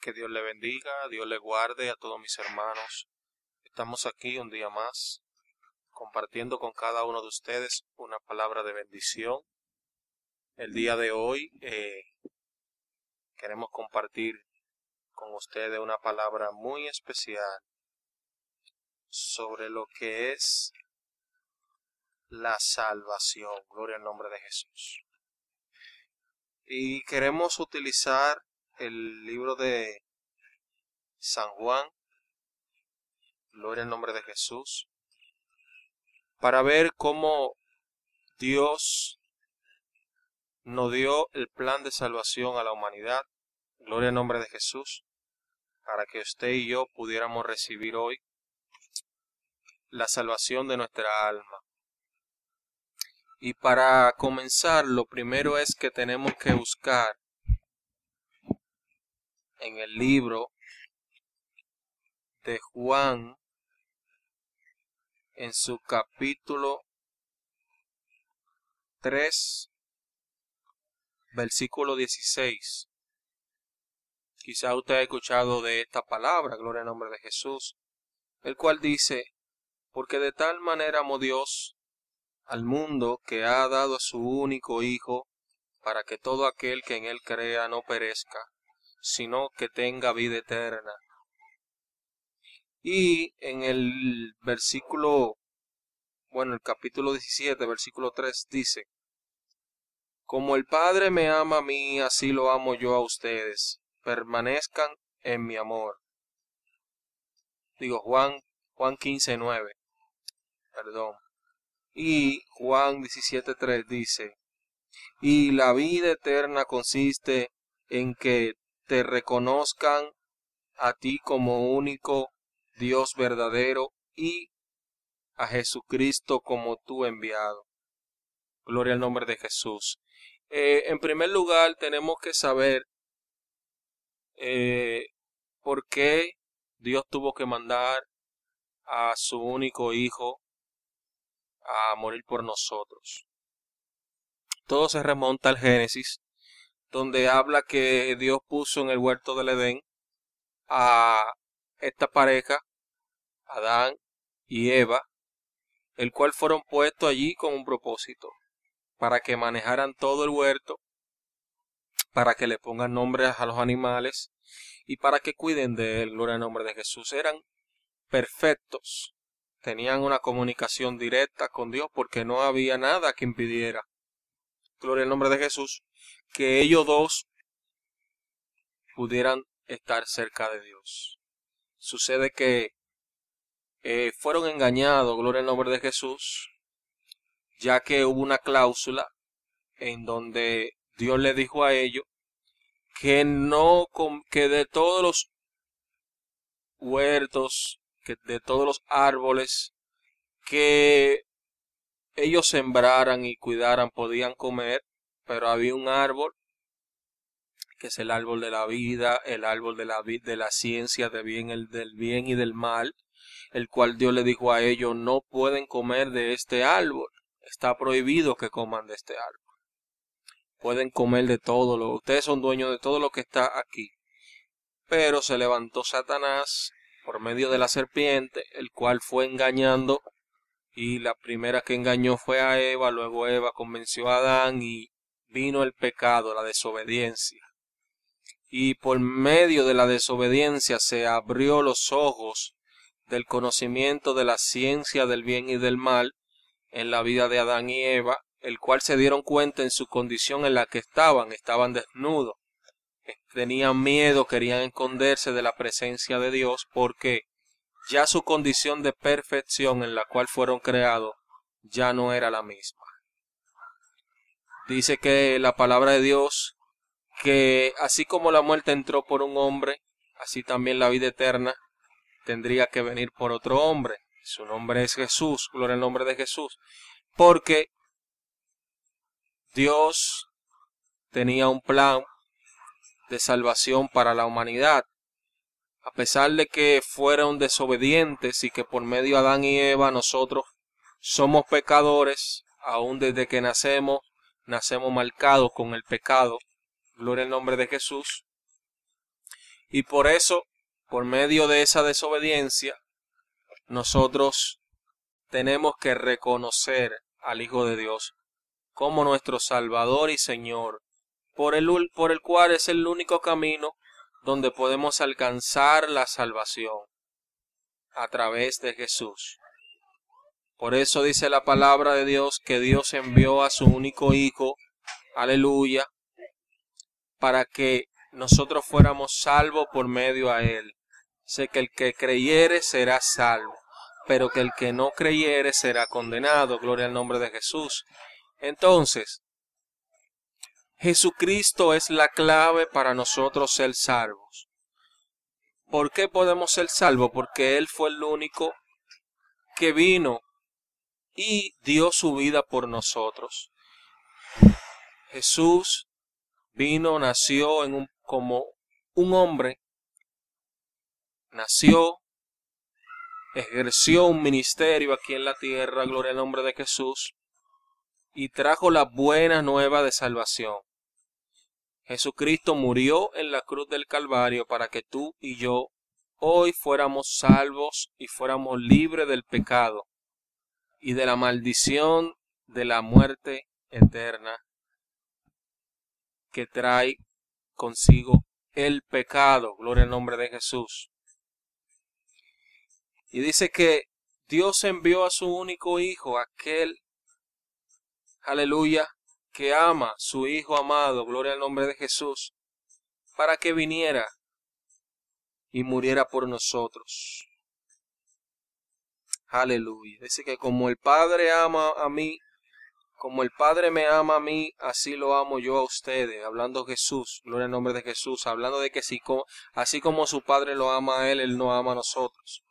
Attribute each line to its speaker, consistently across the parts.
Speaker 1: Que Dios le bendiga, Dios le guarde a todos mis hermanos. Estamos aquí un día más compartiendo con cada uno de ustedes una palabra de bendición. El día de hoy eh, queremos compartir con ustedes una palabra muy especial sobre lo que es la salvación. Gloria al nombre de Jesús. Y queremos utilizar el libro de San Juan, gloria al nombre de Jesús, para ver cómo Dios nos dio el plan de salvación a la humanidad, gloria al nombre de Jesús, para que usted y yo pudiéramos recibir hoy la salvación de nuestra alma. Y para comenzar, lo primero es que tenemos que buscar en el libro de Juan, en su capítulo 3, versículo 16. Quizá usted ha escuchado de esta palabra, gloria al nombre de Jesús, el cual dice, porque de tal manera amó Dios al mundo que ha dado a su único Hijo, para que todo aquel que en él crea no perezca, sino que tenga vida eterna. Y en el versículo, bueno, el capítulo 17, versículo 3 dice, Como el Padre me ama a mí, así lo amo yo a ustedes, permanezcan en mi amor. Digo, Juan, Juan 15, 9, perdón. Y Juan 17.3 dice, y la vida eterna consiste en que te reconozcan a ti como único Dios verdadero y a Jesucristo como tu enviado. Gloria al nombre de Jesús. Eh, en primer lugar, tenemos que saber eh, por qué Dios tuvo que mandar a su único Hijo a morir por nosotros. Todo se remonta al Génesis, donde habla que Dios puso en el huerto del Edén a esta pareja, Adán y Eva, el cual fueron puestos allí con un propósito, para que manejaran todo el huerto, para que le pongan nombres a los animales y para que cuiden de él, gloria al nombre de Jesús. Eran perfectos, tenían una comunicación directa con Dios porque no había nada que impidiera, gloria al nombre de Jesús, que ellos dos pudieran estar cerca de Dios. Sucede que eh, fueron engañados, gloria al nombre de Jesús, ya que hubo una cláusula en donde Dios le dijo a ellos que no, que de todos los huertos, que de todos los árboles que ellos sembraran y cuidaran podían comer, pero había un árbol que es el árbol de la vida, el árbol de la, de la ciencia bien, el del bien y del mal, el cual Dios le dijo a ellos, no pueden comer de este árbol, está prohibido que coman de este árbol. Pueden comer de todo lo, ustedes son dueños de todo lo que está aquí. Pero se levantó Satanás por medio de la serpiente, el cual fue engañando, y la primera que engañó fue a Eva, luego Eva convenció a Adán y vino el pecado, la desobediencia. Y por medio de la desobediencia se abrió los ojos del conocimiento de la ciencia del bien y del mal en la vida de Adán y Eva, el cual se dieron cuenta en su condición en la que estaban, estaban desnudos, tenían miedo, querían esconderse de la presencia de Dios, porque ya su condición de perfección en la cual fueron creados ya no era la misma. Dice que la palabra de Dios, que así como la muerte entró por un hombre, así también la vida eterna tendría que venir por otro hombre. Su nombre es Jesús, gloria al nombre de Jesús. Porque Dios tenía un plan de salvación para la humanidad. A pesar de que fueron desobedientes y que por medio de Adán y Eva nosotros somos pecadores, aún desde que nacemos nacemos marcados con el pecado. Gloria al nombre de Jesús. Y por eso, por medio de esa desobediencia, nosotros tenemos que reconocer al Hijo de Dios como nuestro Salvador y Señor, por el, por el cual es el único camino donde podemos alcanzar la salvación a través de Jesús. Por eso dice la palabra de Dios que Dios envió a su único Hijo, aleluya, para que nosotros fuéramos salvos por medio a Él. Sé que el que creyere será salvo, pero que el que no creyere será condenado. Gloria al nombre de Jesús. Entonces, Jesucristo es la clave para nosotros ser salvos. ¿Por qué podemos ser salvos? Porque Él fue el único que vino y dio su vida por nosotros. Jesús vino, nació en un, como un hombre, nació, ejerció un ministerio aquí en la tierra, gloria al nombre de Jesús, y trajo la buena nueva de salvación. Jesucristo murió en la cruz del Calvario para que tú y yo hoy fuéramos salvos y fuéramos libres del pecado y de la maldición de la muerte eterna que trae consigo el pecado. Gloria al nombre de Jesús. Y dice que Dios envió a su único hijo, aquel, aleluya, que ama su hijo amado, gloria al nombre de Jesús, para que viniera y muriera por nosotros. Aleluya. Dice que como el Padre ama a mí, como el Padre me ama a mí, así lo amo yo a ustedes. Hablando Jesús, gloria al nombre de Jesús. Hablando de que si, así como su Padre lo ama a él, él no ama a nosotros.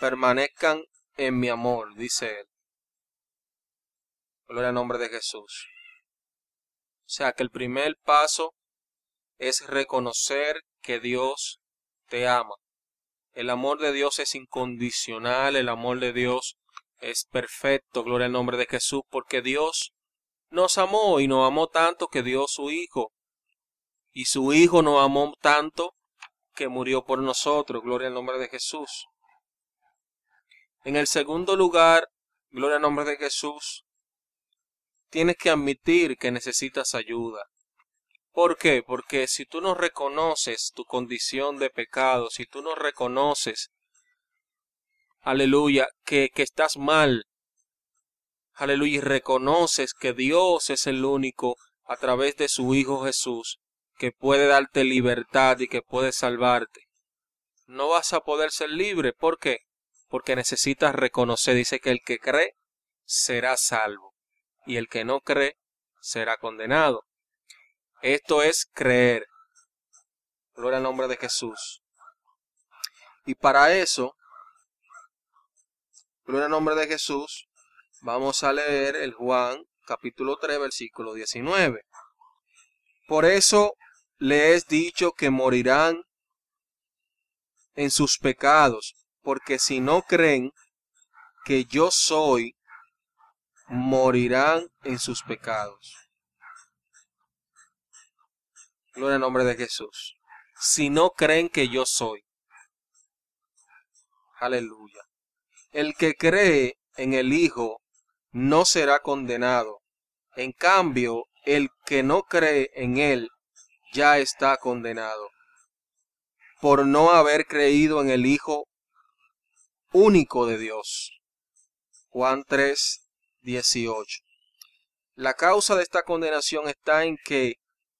Speaker 1: Permanezcan en mi amor, dice él. Gloria al nombre de Jesús. Sea que el primer paso es reconocer que Dios te ama. El amor de Dios es incondicional, el amor de Dios es perfecto, gloria al nombre de Jesús, porque Dios nos amó y nos amó tanto que dio su Hijo. Y su Hijo nos amó tanto que murió por nosotros, gloria al nombre de Jesús. En el segundo lugar, gloria al nombre de Jesús, tienes que admitir que necesitas ayuda. ¿Por qué? Porque si tú no reconoces tu condición de pecado, si tú no reconoces, aleluya, que, que estás mal, aleluya, y reconoces que Dios es el único a través de su Hijo Jesús que puede darte libertad y que puede salvarte. No vas a poder ser libre. ¿Por qué? Porque necesitas reconocer, dice que el que cree será salvo y el que no cree será condenado. Esto es creer. Gloria al nombre de Jesús. Y para eso, gloria al nombre de Jesús, vamos a leer el Juan capítulo 3, versículo 19. Por eso le es dicho que morirán en sus pecados, porque si no creen que yo soy, morirán en sus pecados. Gloria al nombre de Jesús. Si no creen que yo soy. Aleluya. El que cree en el Hijo no será condenado. En cambio, el que no cree en Él ya está condenado. Por no haber creído en el Hijo único de Dios. Juan 3, 18. La causa de esta condenación está en que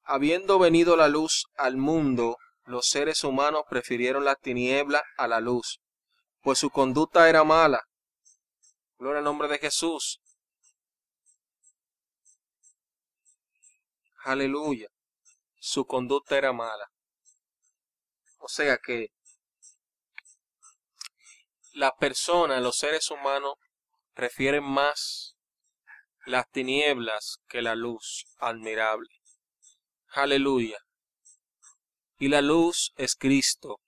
Speaker 1: Habiendo venido la luz al mundo, los seres humanos prefirieron la tiniebla a la luz, pues su conducta era mala. Gloria al nombre de Jesús. Aleluya. Su conducta era mala. O sea que las personas, los seres humanos, prefieren más las tinieblas que la luz admirable. Aleluya. Y la luz es Cristo.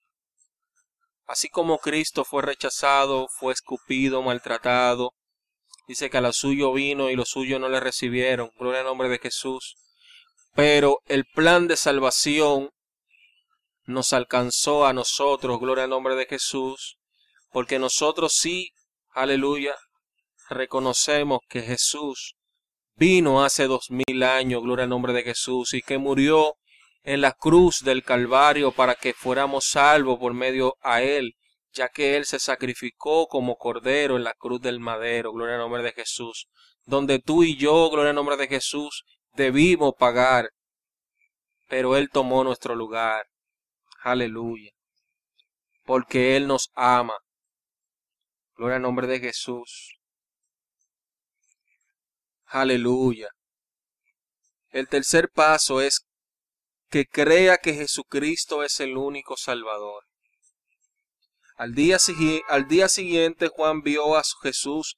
Speaker 1: Así como Cristo fue rechazado, fue escupido, maltratado, dice que a lo suyo vino y los suyos no le recibieron. Gloria al nombre de Jesús. Pero el plan de salvación nos alcanzó a nosotros, gloria al nombre de Jesús, porque nosotros sí, aleluya, reconocemos que Jesús vino hace dos mil años, gloria al nombre de Jesús, y que murió en la cruz del Calvario para que fuéramos salvos por medio a Él, ya que Él se sacrificó como cordero en la cruz del madero, gloria al nombre de Jesús, donde tú y yo, gloria al nombre de Jesús, debimos pagar, pero Él tomó nuestro lugar. Aleluya. Porque Él nos ama. Gloria al nombre de Jesús. Aleluya. El tercer paso es que crea que Jesucristo es el único Salvador. Al día, al día siguiente Juan vio a Jesús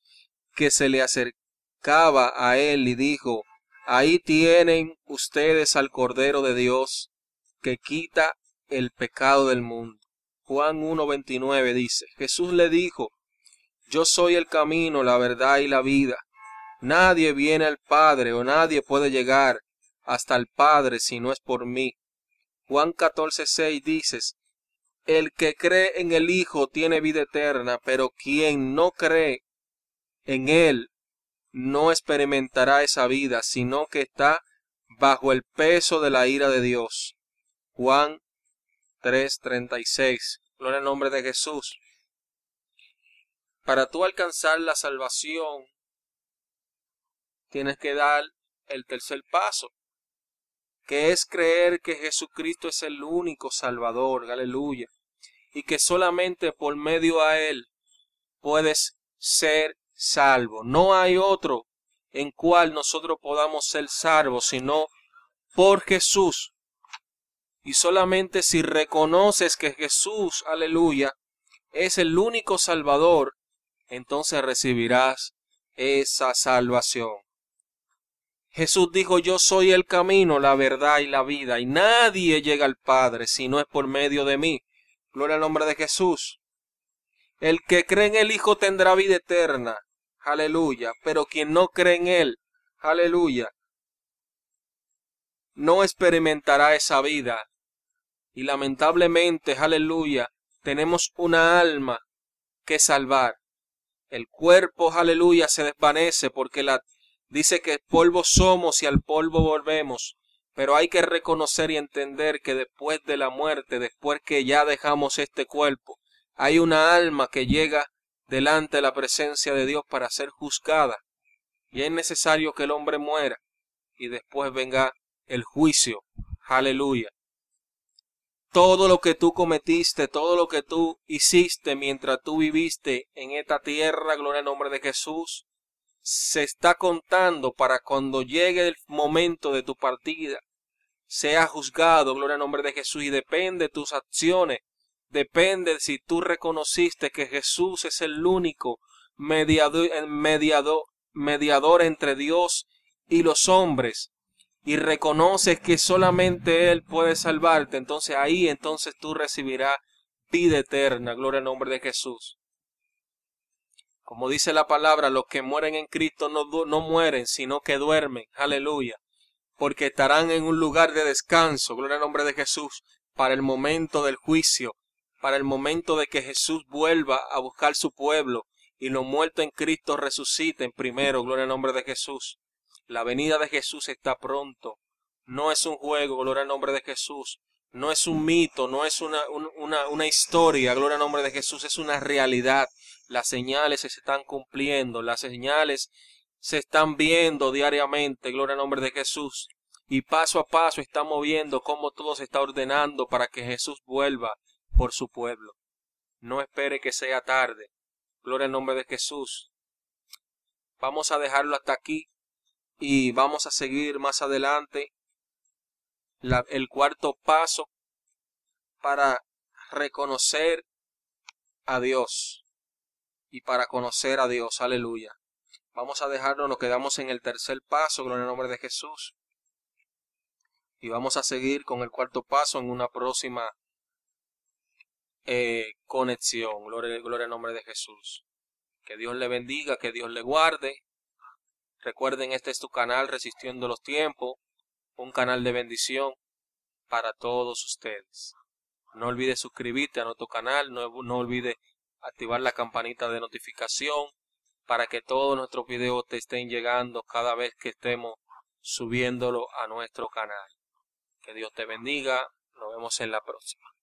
Speaker 1: que se le acercaba a él y dijo, Ahí tienen ustedes al Cordero de Dios que quita el pecado del mundo. Juan 1.29 dice, Jesús le dijo, Yo soy el camino, la verdad y la vida. Nadie viene al Padre o nadie puede llegar hasta el Padre si no es por mí. Juan 14.6 dices, El que cree en el Hijo tiene vida eterna, pero quien no cree en Él no experimentará esa vida, sino que está bajo el peso de la ira de Dios. Juan 3:36. Gloria al nombre de Jesús. Para tú alcanzar la salvación, tienes que dar el tercer paso, que es creer que Jesucristo es el único Salvador, aleluya, y que solamente por medio a Él puedes ser salvo. No hay otro en cual nosotros podamos ser salvos, sino por Jesús. Y solamente si reconoces que Jesús, aleluya, es el único Salvador, entonces recibirás esa salvación. Jesús dijo, yo soy el camino, la verdad y la vida, y nadie llega al Padre si no es por medio de mí. Gloria al nombre de Jesús. El que cree en el Hijo tendrá vida eterna, aleluya. Pero quien no cree en Él, aleluya, no experimentará esa vida. Y lamentablemente, aleluya, tenemos una alma que salvar. El cuerpo, aleluya, se desvanece porque la dice que polvo somos y al polvo volvemos. Pero hay que reconocer y entender que después de la muerte, después que ya dejamos este cuerpo, hay una alma que llega delante de la presencia de Dios para ser juzgada. Y es necesario que el hombre muera y después venga el juicio. Aleluya. Todo lo que tú cometiste, todo lo que tú hiciste mientras tú viviste en esta tierra, gloria al nombre de Jesús, se está contando para cuando llegue el momento de tu partida, sea juzgado, gloria al nombre de Jesús, y depende de tus acciones, depende si tú reconociste que Jesús es el único mediador, mediador, mediador entre Dios y los hombres y reconoces que solamente Él puede salvarte, entonces ahí entonces tú recibirás vida eterna, gloria al nombre de Jesús. Como dice la palabra, los que mueren en Cristo no, no mueren, sino que duermen, aleluya, porque estarán en un lugar de descanso, gloria al nombre de Jesús, para el momento del juicio, para el momento de que Jesús vuelva a buscar su pueblo y los muertos en Cristo resuciten primero, gloria al nombre de Jesús. La venida de Jesús está pronto. No es un juego, gloria al nombre de Jesús. No es un mito, no es una, una, una historia, gloria al nombre de Jesús, es una realidad. Las señales se están cumpliendo, las señales se están viendo diariamente, gloria al nombre de Jesús. Y paso a paso estamos viendo cómo todo se está ordenando para que Jesús vuelva por su pueblo. No espere que sea tarde. Gloria al nombre de Jesús. Vamos a dejarlo hasta aquí y vamos a seguir más adelante el cuarto paso para reconocer a Dios y para conocer a Dios. Aleluya. Vamos a dejarlo, nos quedamos en el tercer paso, gloria al nombre de Jesús. Y vamos a seguir con el cuarto paso en una próxima eh, conexión. Gloria, gloria nombre de Jesús. Que Dios le bendiga, que Dios le guarde. Recuerden, este es tu canal Resistiendo los Tiempos, un canal de bendición para todos ustedes. No olvides suscribirte a nuestro canal, no, no olvides activar la campanita de notificación para que todos nuestros videos te estén llegando cada vez que estemos subiéndolo a nuestro canal. Que Dios te bendiga. Nos vemos en la próxima.